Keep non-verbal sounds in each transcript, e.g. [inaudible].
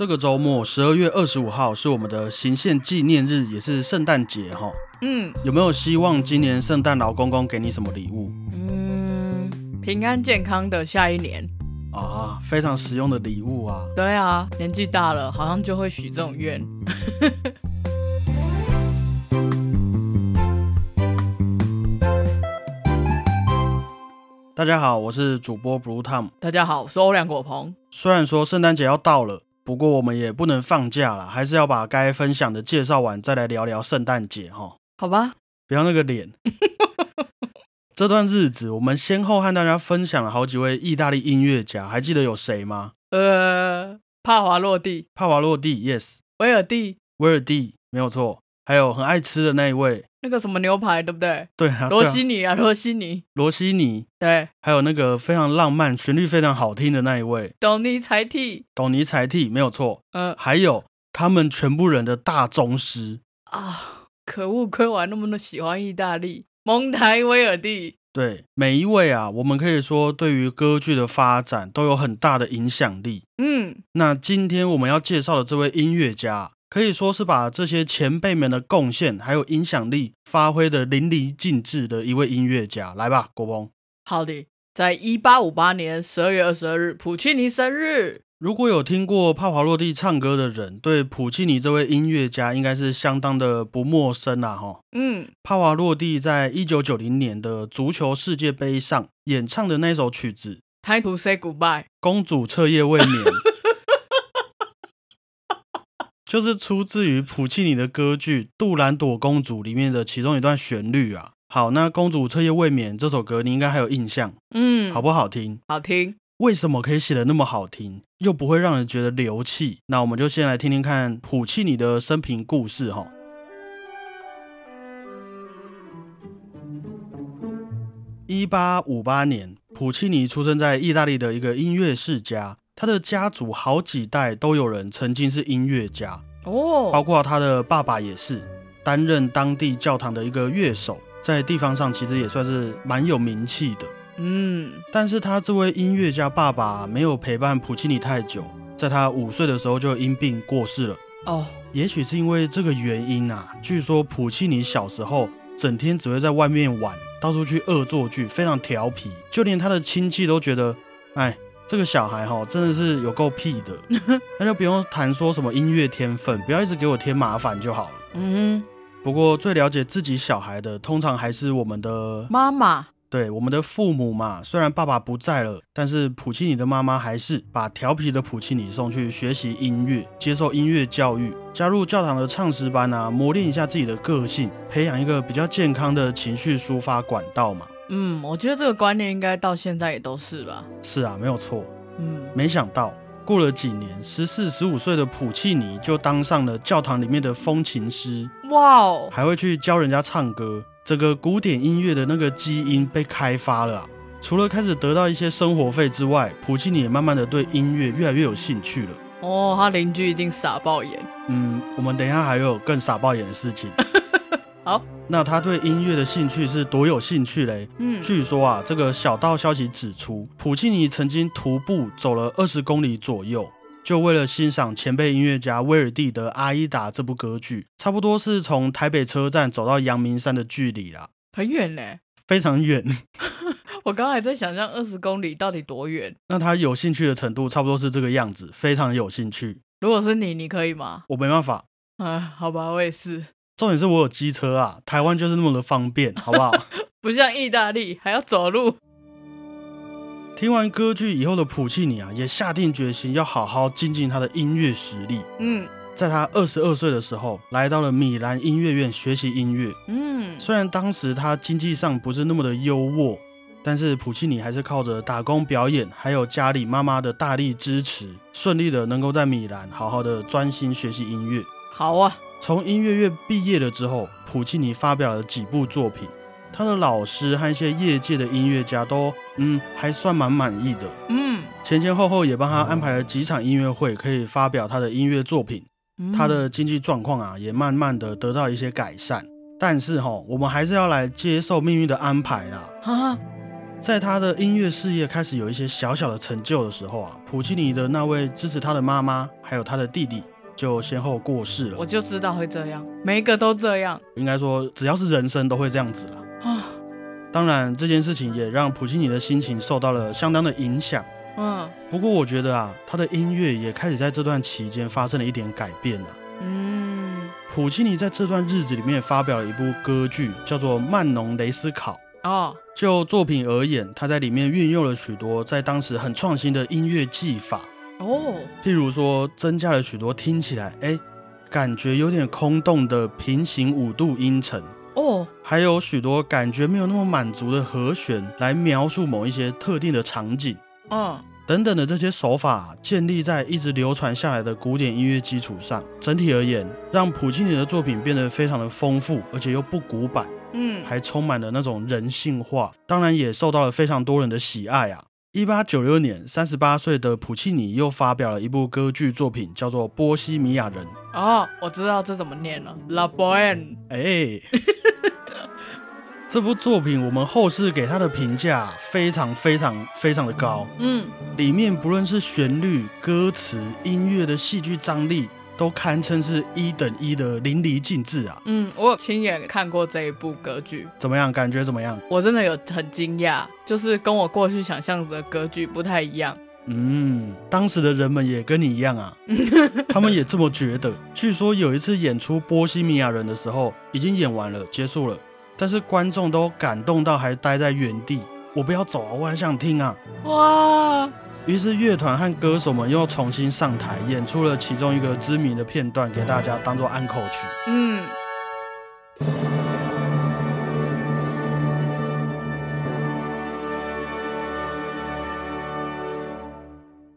这个周末十二月二十五号是我们的行宪纪念日，也是圣诞节哈。嗯有没有希望今年圣诞老公公给你什么礼物嗯，平安健康的下一年。啊？非常实用的礼物啊！对啊，年纪大了，好像就会许这种愿。[laughs] 大家好，我是主播 Blue Tom。大家好，我是欧良果鹏。虽然说圣诞节要到了，不过我们也不能放假了，还是要把该分享的介绍完，再来聊聊圣诞节哈。好吧，不要那个脸。这段日子，我们先后和大家分享了好几位意大利音乐家，还记得有谁吗？呃，帕瓦洛蒂、帕瓦洛蒂，yes，威尔蒂，威尔蒂，没有错。还有很爱吃的那一位，那个什么牛排，对不对？对啊，罗西尼啊，罗西尼。罗西尼，对，还有那个非常浪漫、旋律非常好听的那一位，董尼才替。董尼才替，没有错。嗯、还有他们全部人的大宗师，啊，可恶，亏我还那么的喜欢意大利。蒙台威尔蒂。对每一位啊，我们可以说对于歌剧的发展都有很大的影响力。嗯，那今天我们要介绍的这位音乐家，可以说是把这些前辈们的贡献还有影响力发挥的淋漓尽致的一位音乐家。来吧，国鹏。好的，在一八五八年十二月二十二日，普契尼生日。如果有听过帕瓦洛蒂唱歌的人，对普契尼这位音乐家应该是相当的不陌生啦，哈。嗯，帕瓦洛蒂在一九九零年的足球世界杯上演唱的那首曲子《Time to say goodbye。公主彻夜未眠》，就是出自于普契尼的歌剧《杜兰朵公主》里面的其中一段旋律啊。好，那《公主彻夜未眠》这首歌你应该还有印象，嗯，好不好听？好听。为什么可以写的那么好听，又不会让人觉得流气？那我们就先来听听看普契尼的生平故事哈。一八五八年，普契尼出生在意大利的一个音乐世家，他的家族好几代都有人曾经是音乐家哦，包哦，括他的爸爸也是担任当地教堂的一个乐手，在地方上其实也算是蛮有名气的。嗯，但是他这位音乐家爸爸没有陪伴普契尼太久，在他五岁的时候就因病过世了。哦，也许是因为这个原因啊，据说普契尼小时候整天只会在外面玩，到处去恶作剧，非常调皮，就连他的亲戚都觉得，哎，这个小孩哈真的是有够屁的。[laughs] 那就不用谈说什么音乐天分，不要一直给我添麻烦就好了。嗯，不过最了解自己小孩的，通常还是我们的妈妈。对我们的父母嘛，虽然爸爸不在了，但是普契尼的妈妈还是把调皮的普契尼送去学习音乐，接受音乐教育，加入教堂的唱诗班啊，磨练一下自己的个性，培养一个比较健康的情绪抒发管道嘛。嗯，我觉得这个观念应该到现在也都是吧。是啊，没有错。嗯，没想到过了几年，十四、十五岁的普契尼就当上了教堂里面的风琴师，哇哦，还会去教人家唱歌。整个古典音乐的那个基因被开发了啊！除了开始得到一些生活费之外，普契尼也慢慢的对音乐越来越有兴趣了。哦，他邻居一定傻爆眼。嗯，我们等一下还有更傻爆眼的事情。[laughs] 好，那他对音乐的兴趣是多有兴趣嘞？嗯，据说啊，这个小道消息指出，普契尼曾经徒步走了二十公里左右，就为了欣赏前辈音乐家威尔蒂的《阿依达》这部歌剧，差不多是从台北车站走到阳明山的距离啦，很远呢。非常远。[laughs] 我刚刚还在想象二十公里到底多远。那他有兴趣的程度差不多是这个样子，非常有兴趣。如果是你，你可以吗？我没办法，啊，好吧，我也是。重点是我有机车啊，台湾就是那么的方便，[laughs] 好不好？不像意大利还要走路。听完歌剧以后的普契尼啊，也下定决心要好好精进他的音乐实力。嗯在他二十二岁的时候，来到了米兰音乐院学习音乐。嗯，虽然当时他经济上不是那么的优渥，但是普契尼还是靠着打工表演，还有家里妈妈的大力支持，顺利的能够在米兰好好的专心学习音乐。好啊。从音乐院毕业了之后，普契尼发表了几部作品，他的老师和一些业界的音乐家都嗯还算蛮满意的，嗯，前前后后也帮他安排了几场音乐会，可以发表他的音乐作品。嗯他的经济状况啊，也慢慢的得到一些改善。但是哈，我们还是要来接受命运的安排啦。啊，在他的音乐事业开始有一些小小的成就的时候啊，普契尼的那位支持他的妈妈还有他的弟弟就先后过世了。我就知道会这样，每一个都这样应该说，只要是人生都会这样子了。啊。当然，这件事情也让普契尼的心情受到了相当的影响。嗯不过，我觉得啊，他的音乐也开始在这段期间发生了一点改变啊。嗯普契尼在这段日子里面发表了一部歌剧，叫做《曼农雷斯考》。哦就作品而言，他在里面运用了许多在当时很创新的音乐技法，哦。譬如说增加了许多听起来哎感觉有点空洞的平行五度音程，哦。还有许多感觉没有那么满足的和弦，来描述某一些特定的场景。嗯等等的这些手法建立在一直流传下来的古典音乐基础上，整体而言，让普契尼的作品变得非常的丰富，而且又不古板，嗯。还充满了那种人性化，当然也受到了非常多人的喜爱啊。一八九六年，三十八岁的普契尼又发表了一部歌剧作品，叫做《波西米亚人》。哦，我知道这怎么念了，La Bohème。哎，这部作品我们后世给他的评价非常非常非常的高，嗯里面不论是旋律、歌词、音乐的戏剧张力，都堪称是一等一的淋漓尽致啊！嗯，我有亲眼看过这一部歌剧，怎么样？感觉怎么样？我真的有很惊讶，就是跟我过去想象的歌剧不太一样。嗯，当时的人们也跟你一样啊，[laughs] 他们也这么觉得。据说有一次演出《波西米亚人》的时候，已经演完了，结束了，但是观众都感动到还待在原地。我不要走啊，我还想听啊！哇，于是乐团和歌手们又重新上台，演出了其中一个知名的片段给大家当做安口曲。嗯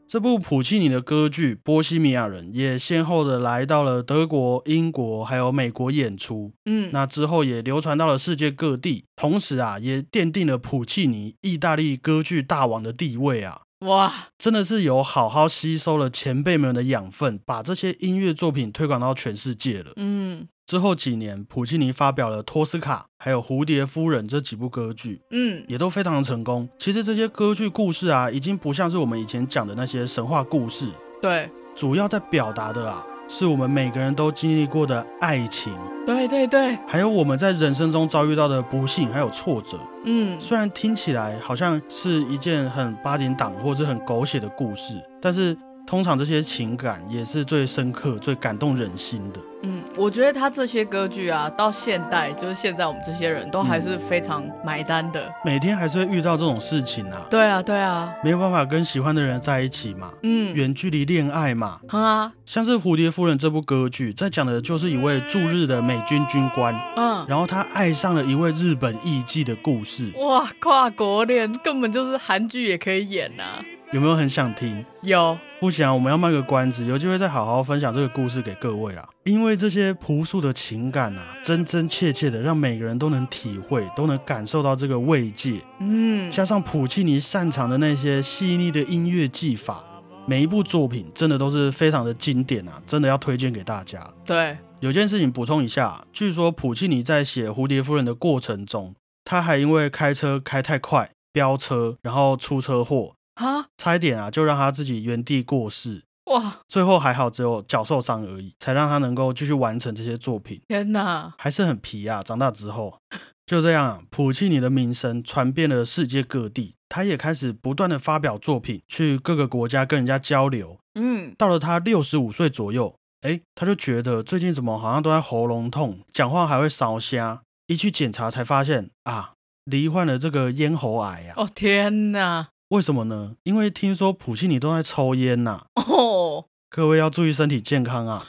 这部普契尼的歌剧《波西米亚人》也先后的来到了德国、英国还有美国演出，嗯，那之后也流传到了世界各地，同时啊，也奠定了普契尼意大利歌剧大王的地位啊。哇，真的是有好好吸收了前辈们的养分，把这些音乐作品推广到全世界了。嗯。之后几年，普契尼发表了《托斯卡》还有《蝴蝶夫人》这几部歌剧，嗯。也都非常的成功。其实这些歌剧故事啊，已经不像是我们以前讲的那些神话故事，对。主要在表达的啊，是我们每个人都经历过的爱情，对对对，还有我们在人生中遭遇到的不幸还有挫折。嗯虽然听起来好像是一件很八点档或者是很狗血的故事，但是通常这些情感也是最深刻、最感动人心的。嗯，我觉得他这些歌剧啊，到现代就是现在我们这些人都还是非常买单的。每天还是会遇到这种事情啊，对啊，对啊，没有办法跟喜欢的人在一起嘛，嗯，远距离恋爱嘛。哼啊，像是《蝴蝶夫人》这部歌剧，在讲的就是一位驻日的美军军官，嗯，然后他爱上了一位日本艺妓的故事，哇，跨国恋根本就是韩剧也可以演呐、有没有很想听？有，不想，我们要卖个关子，有机会再好好分享这个故事给各位啦。因为这些朴素的情感啊，真真切切的让每个人都能体会，都能感受到这个慰藉。嗯，加上普契尼擅长的那些细腻的音乐技法，每一部作品真的都是非常的经典啊，真的要推荐给大家。对，有件事情补充一下，据说普契尼在写《蝴蝶夫人》的过程中，他还因为开车开太快，飙车，然后出车祸，啊，差一点啊就让他自己原地过世。哇，最后还好，只有脚受伤而已，才让他能够继续完成这些作品，天哪，还是很皮啊。长大之后，就这样啊，普契尼的名声传遍了世界各地，他也开始不断的发表作品，去各个国家跟人家交流。嗯，到了他六十五岁左右，哎，他就觉得最近怎么好像都在喉咙痛，讲话还会烧瞎。一去检查才发现啊，罹患了这个咽喉癌啊。哦天哪，为什么呢？因为听说普契尼都在抽烟呐、哦，各位要注意身体健康啊！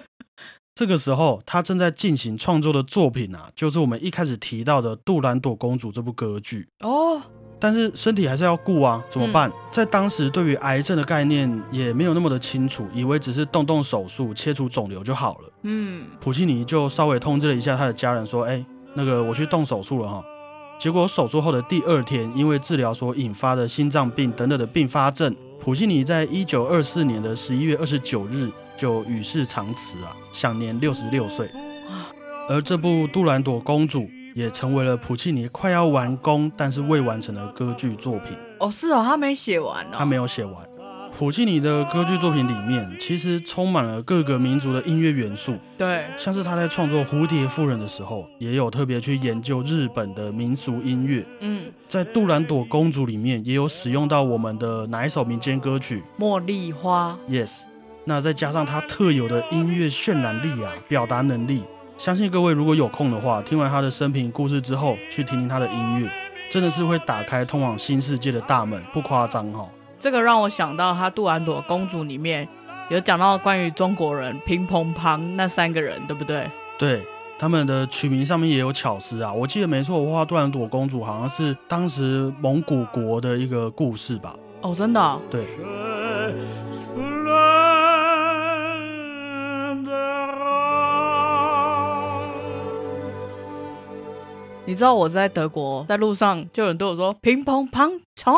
[laughs] 这个时候，他正在进行创作的作品啊，就是我们一开始提到的《杜兰朵公主》这部歌剧。哦，但是身体还是要顾啊，怎么办？在当时，对于癌症的概念也没有那么的清楚，以为只是动动手术切除肿瘤就好了。嗯，普契尼就稍微通知了一下他的家人，说：“哎，那个我去动手术了哈。”结果手术后的第二天，因为治疗所引发的心脏病等等的并发症，普契尼在一九二四年的十一月二十九日就与世长辞啊，享年六十六岁。而这部《杜兰朵公主》也成为了普契尼快要完工但是未完成的歌剧作品。哦，是哦，他没写完哦。他没有写完。普契尼的歌剧作品里面，其实充满了各个民族的音乐元素。对，像是他在创作《蝴蝶夫人》的时候，也有特别去研究日本的民俗音乐。嗯，在《杜兰朵公主》里面，也有使用到我们的哪一首民间歌曲《茉莉花》？Yes。那再加上他特有的音乐渲染力啊，表达能力，相信各位如果有空的话，听完他的生平故事之后，去听听他的音乐，真的是会打开通往新世界的大门，不夸张哈。这个让我想到，他《杜兰朵公主》里面有讲到关于中国人乒乓乓那三个人，对不对？对，他们的取名上面也有巧思啊。我记得没错，我画杜兰朵公主好像是当时蒙古国的一个故事吧？哦，真的？对。你知道我在德国，在路上就有人对我说乒乓乓冲。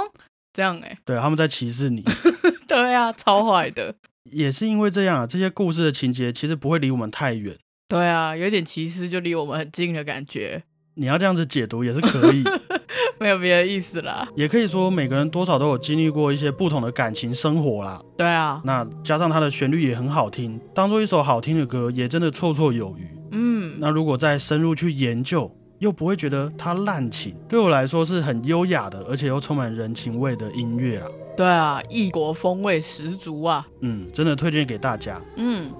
这样哎，对，他们在歧视你。[laughs] 对啊，超坏的。[laughs] 也是因为这样啊，这些故事的情节其实不会离我们太远。对啊，有点歧视就离我们很近的感觉。你要这样子解读也是可以，[laughs] 没有别的意思啦。也可以说每个人多少都有经历过一些不同的感情生活啦。对啊，那加上它的旋律也很好听，当做一首好听的歌也真的绰绰有余。嗯，那如果再深入去研究。又不会觉得它滥情，对我来说是很优雅的，而且又充满人情味的音乐啦。对啊，异国风味十足啊。嗯，真的推荐给大家。嗯。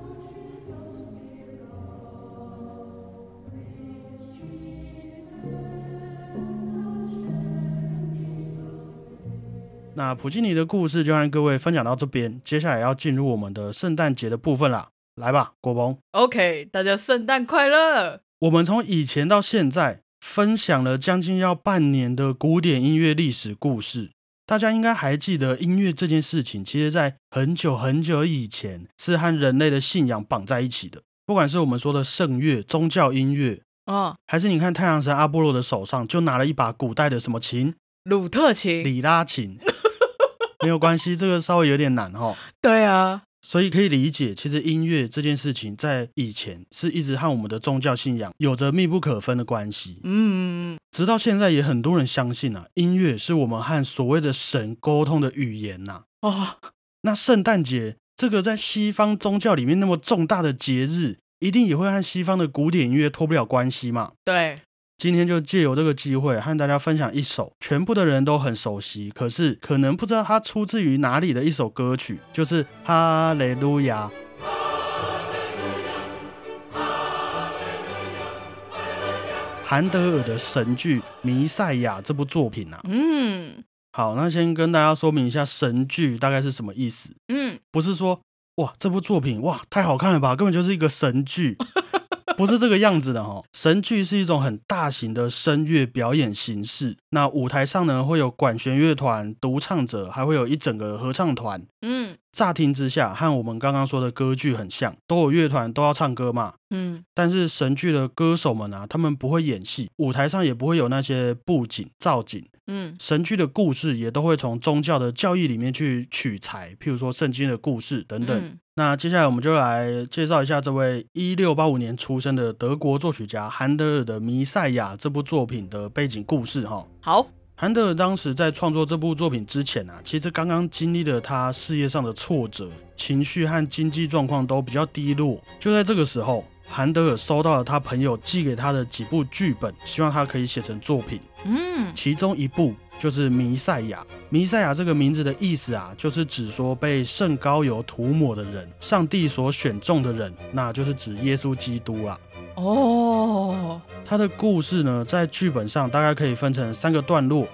那普契尼的故事就和各位分享到这边，接下来要进入我们的圣诞节的部分啦。来吧，国鹏。OK，大家圣诞快乐。我们从以前到现在分享了将近要半年的古典音乐历史故事，大家应该还记得音乐这件事情，其实在很久很久以前是和人类的信仰绑在一起的。不管是我们说的圣乐、宗教音乐，哦，还是你看太阳神阿波罗的手上就拿了一把古代的什么琴，鲁特琴、里拉琴，[laughs] 没有关系，这个稍微有点难哈。对啊。所以可以理解，其实音乐这件事情在以前是一直和我们的宗教信仰有着密不可分的关系。嗯，直到现在也很多人相信啊，音乐是我们和所谓的神沟通的语言呐。哦，[laughs] 那圣诞节这个在西方宗教里面那么重大的节日，一定也会和西方的古典音乐脱不了关系嘛？对。今天就借由这个机会和大家分享一首全部的人都很熟悉，可是可能不知道它出自于哪里的一首歌曲，就是《哈雷路亚》。韩德尔的神剧《弥赛亚》这部作品啊，嗯，好，那先跟大家说明一下神剧大概是什么意思。嗯，不是说哇这部作品哇太好看了吧，根本就是一个神剧。不是这个样子的哈，神剧是一种很大型的声乐表演形式。那舞台上呢，会有管弦乐团、独唱者，还会有一整个合唱团。嗯，乍听之下和我们刚刚说的歌剧很像，都有乐团，都要唱歌嘛。嗯，但是神剧的歌手们啊，他们不会演戏，舞台上也不会有那些布景、造景。嗯，神剧的故事也都会从宗教的教义里面去取材，譬如说圣经的故事等等。那接下来我们就来介绍一下这位一六八五年出生的德国作曲家韩德尔的《弥赛亚》这部作品的背景故事哈。好，韩德尔当时在创作这部作品之前啊，其实刚刚经历了他事业上的挫折，情绪和经济状况都比较低落。就在这个时候，韩德尔收到了他朋友寄给他的几部剧本，希望他可以写成作品。嗯，其中一部。就是弥赛亚，弥赛亚这个名字的意思啊，就是指说被圣膏油涂抹的人，上帝所选中的人，那就是指耶稣基督啊。哦，他的故事呢，在剧本上大概可以分成三个段落。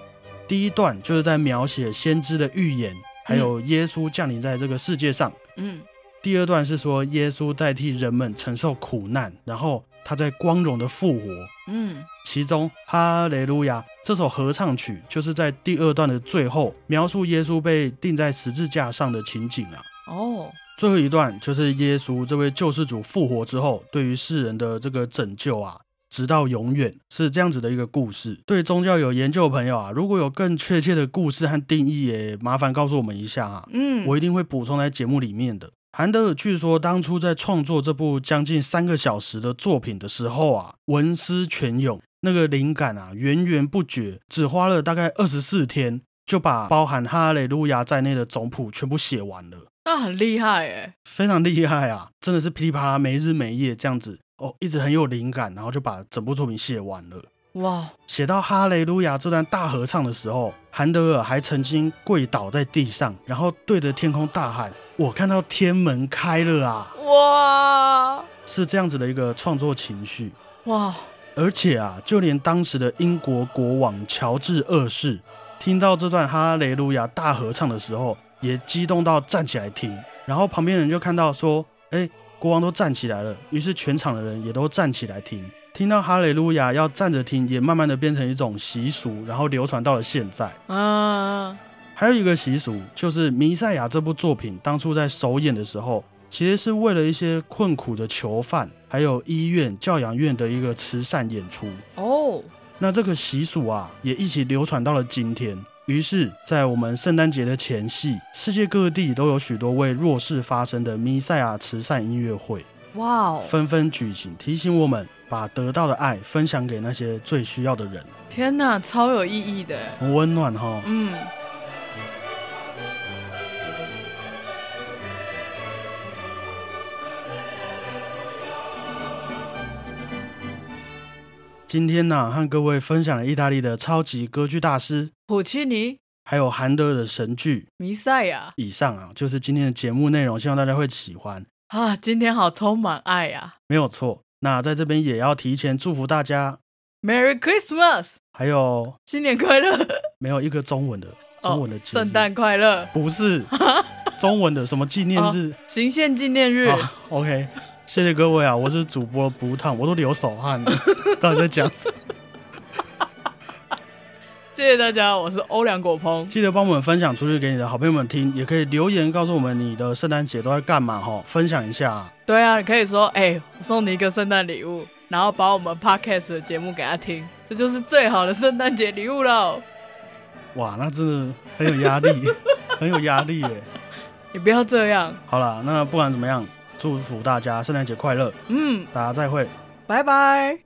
第一段就是在描写先知的预言，还有耶稣降临在这个世界上。嗯。第二段是说耶稣代替人们承受苦难，然后他在光荣的复活。嗯，其中《哈雷路亚》这首合唱曲就是在第二段的最后描述耶稣被钉在十字架上的情景啊。哦，最后一段就是耶稣这位救世主复活之后对于世人的这个拯救啊，直到永远是这样子的一个故事。对宗教有研究的朋友啊，如果有更确切的故事和定义，也麻烦告诉我们一下啊。嗯，我一定会补充在节目里面的。韩德尔据说当初在创作这部将近三个小时的作品的时候啊，文思泉涌，那个灵感啊，源源不绝，只花了大概二十四天，就把包含哈雷路亚在内的总谱全部写完了，那很厉害哎。非常厉害啊！真的是噼里啪啦，没日没夜这样子哦，一直很有灵感，然后就把整部作品写完了。哇，写到哈雷路亚这段大合唱的时候，韩德尔还曾经跪倒在地上，然后对着天空大喊：“我看到天门开了啊！”哇，是这样子的一个创作情绪。哇，而且啊，就连当时的英国国王乔治二世听到这段哈雷路亚大合唱的时候，也激动到站起来听。然后旁边人就看到说：“哎，国王都站起来了。”于是全场的人也都站起来听。听到哈雷路亚要站着听，也慢慢的变成一种习俗，然后流传到了现在。啊，还有一个习俗，就是《弥赛亚》这部作品当初在首演的时候，其实是为了一些困苦的囚犯，还有医院、教养院的一个慈善演出。哦，那这个习俗啊，也一起流传到了今天。于是，在我们圣诞节的前夕，世界各地都有许多为弱势发声的弥赛亚慈善音乐会，哇哦，纷纷举行，提醒我们把得到的爱分享给那些最需要的人，天哪，超有意义的。很温暖哈。嗯，今天呢，和各位分享了意大利的超级歌剧大师，普契尼、还有韩德尔的神剧。弥赛亚以上啊，就是今天的节目内容，希望大家会喜欢。啊，今天好充满爱呀没有错。那在这边也要提前祝福大家，！Merry Christmas，还有新年快乐！没有一个中文的中文的圣诞快乐！不是 [laughs] 中文的什么纪念日行宪纪念日，啊？OK，谢谢各位啊，我是主播不烫，我都流手汗了，[laughs] 到底在讲？谢谢大家，我是欧良果鹏。记得帮我们分享出去给你的好朋友们听，也可以留言告诉我们你的圣诞节都在干嘛哈，分享一下啊。对啊，你可以说，哎、我送你一个圣诞礼物，然后把我们 podcast 的节目给他听，这就是最好的圣诞节礼物喽。哇，那真的很有压力，[laughs] 很有压力耶。你不要这样，好啦，那不管怎么样，祝福大家圣诞节快乐，嗯，大家再会。拜拜。